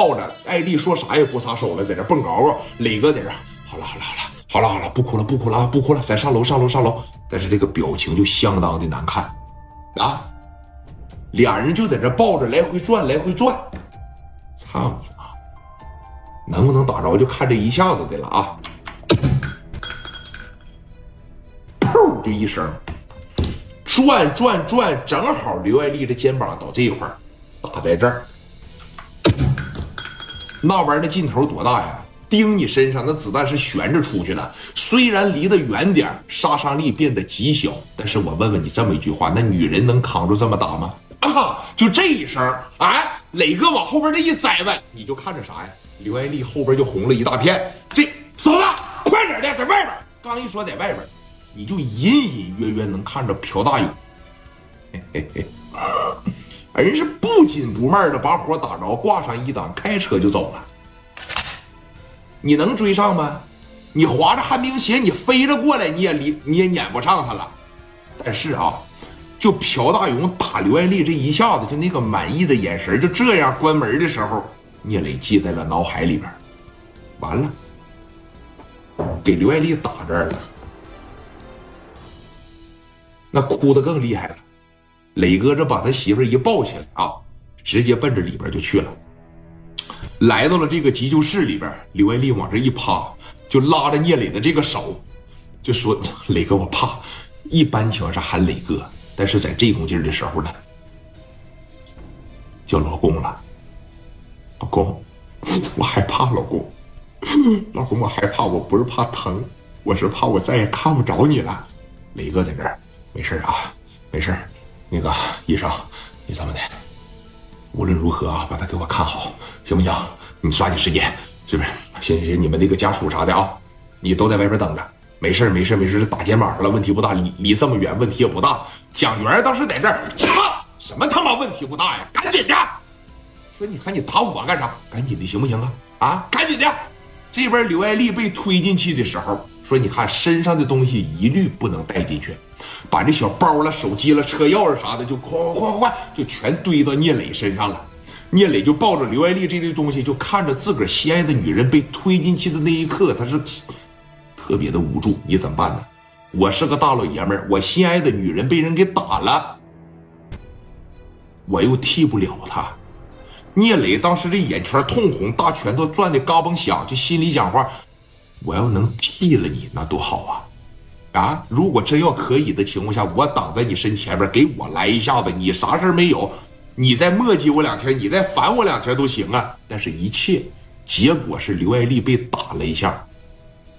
抱着艾丽，说啥也不撒手了，在这蹦高高。磊哥在这，好了好了好了好了好了，不哭了不哭了不哭了，咱上楼上楼上楼。但是这个表情就相当的难看啊！俩人就在这抱着来回转来回转，操你妈！能不能打着就看这一下子的了啊！砰就一声。转转转，正好刘爱丽的肩膀到这一块打在这儿，那玩意儿的劲头多大呀？钉你身上，那子弹是悬着出去的。虽然离得远点杀伤力变得极小，但是我问问你这么一句话，那女人能扛住这么打吗？啊！就这一声，哎，磊哥往后边这一栽问，你就看着啥呀？刘爱丽后边就红了一大片。这嫂子，快点的，在外边。刚一说在外边。你就隐隐约约能看着朴大勇，嘿嘿嘿人是不紧不慢的把火打着，挂上一档，开车就走了。你能追上吗？你划着旱冰鞋，你飞着过来，你也离你也撵不上他了。但是啊，就朴大勇打刘爱丽这一下子，就那个满意的眼神，就这样关门的时候，聂磊记在了脑海里边。完了，给刘爱丽打这儿了。那哭的更厉害了，磊哥这把他媳妇一抱起来啊，直接奔着里边就去了。来到了这个急救室里边，刘爱丽往这一趴，就拉着聂磊的这个手，就说：“磊哥，我怕。”一般情况下喊磊哥，但是在这股劲儿的时候呢，叫老公了。老公，我害怕，老公，老公，我害怕，我不是怕疼，我是怕我再也看不着你了。磊哥在这儿。没事啊，没事那个医生，你这么的，无论如何啊，把他给我看好，行不行？你抓紧时间，是不是？行行行，你们那个家属啥的啊，你都在外边等着。没事没事没事打肩膀上了，问题不大。离离这么远，问题也不大。蒋元当时在这儿，操，什么他妈问题不大呀？赶紧的，说你看你打我干啥？赶紧的，行不行啊？啊，赶紧的。这边刘爱丽被推进去的时候，说你看身上的东西一律不能带进去。把这小包了、手机了、车钥匙啥的，就哐哐哐就全堆到聂磊身上了。聂磊就抱着刘爱丽这堆东西，就看着自个儿心爱的女人被推进去的那一刻，他是特别的无助。你怎么办呢？我是个大老爷们儿，我心爱的女人被人给打了，我又替不了他。聂磊当时这眼圈通红，大拳头攥的嘎嘣响，就心里讲话：我要能替了你，那多好啊！啊！如果真要可以的情况下，我挡在你身前边，给我来一下子，你啥事没有，你再磨叽我两天，你再烦我两天都行啊。但是，一切结果是刘爱丽被打了一下，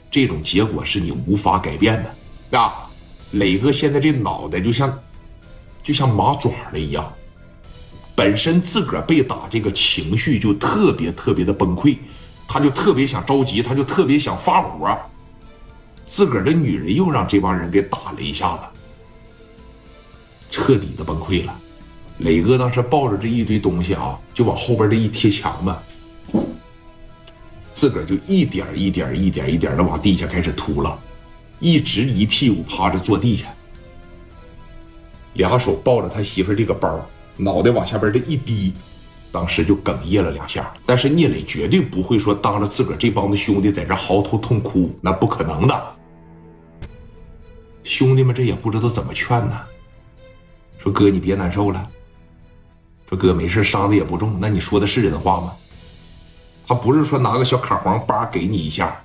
这种结果是你无法改变的，啊！磊哥现在这脑袋就像就像麻爪了一样，本身自个儿被打，这个情绪就特别特别的崩溃，他就特别想着急，他就特别想发火。自个儿的女人又让这帮人给打了一下子，彻底的崩溃了。磊哥当时抱着这一堆东西啊，就往后边这一贴墙嘛，自个儿就一点一点一点一点的往地下开始秃了，一直一屁股趴着坐地下，两手抱着他媳妇这个包，脑袋往下边这一低，当时就哽咽了两下。但是聂磊绝对不会说当着自个儿这帮子兄弟在这嚎啕痛哭，那不可能的。兄弟们，这也不知道怎么劝呢。说哥，你别难受了。说哥没事，伤的也不重。那你说的是人话吗？他不是说拿个小卡簧叭给你一下，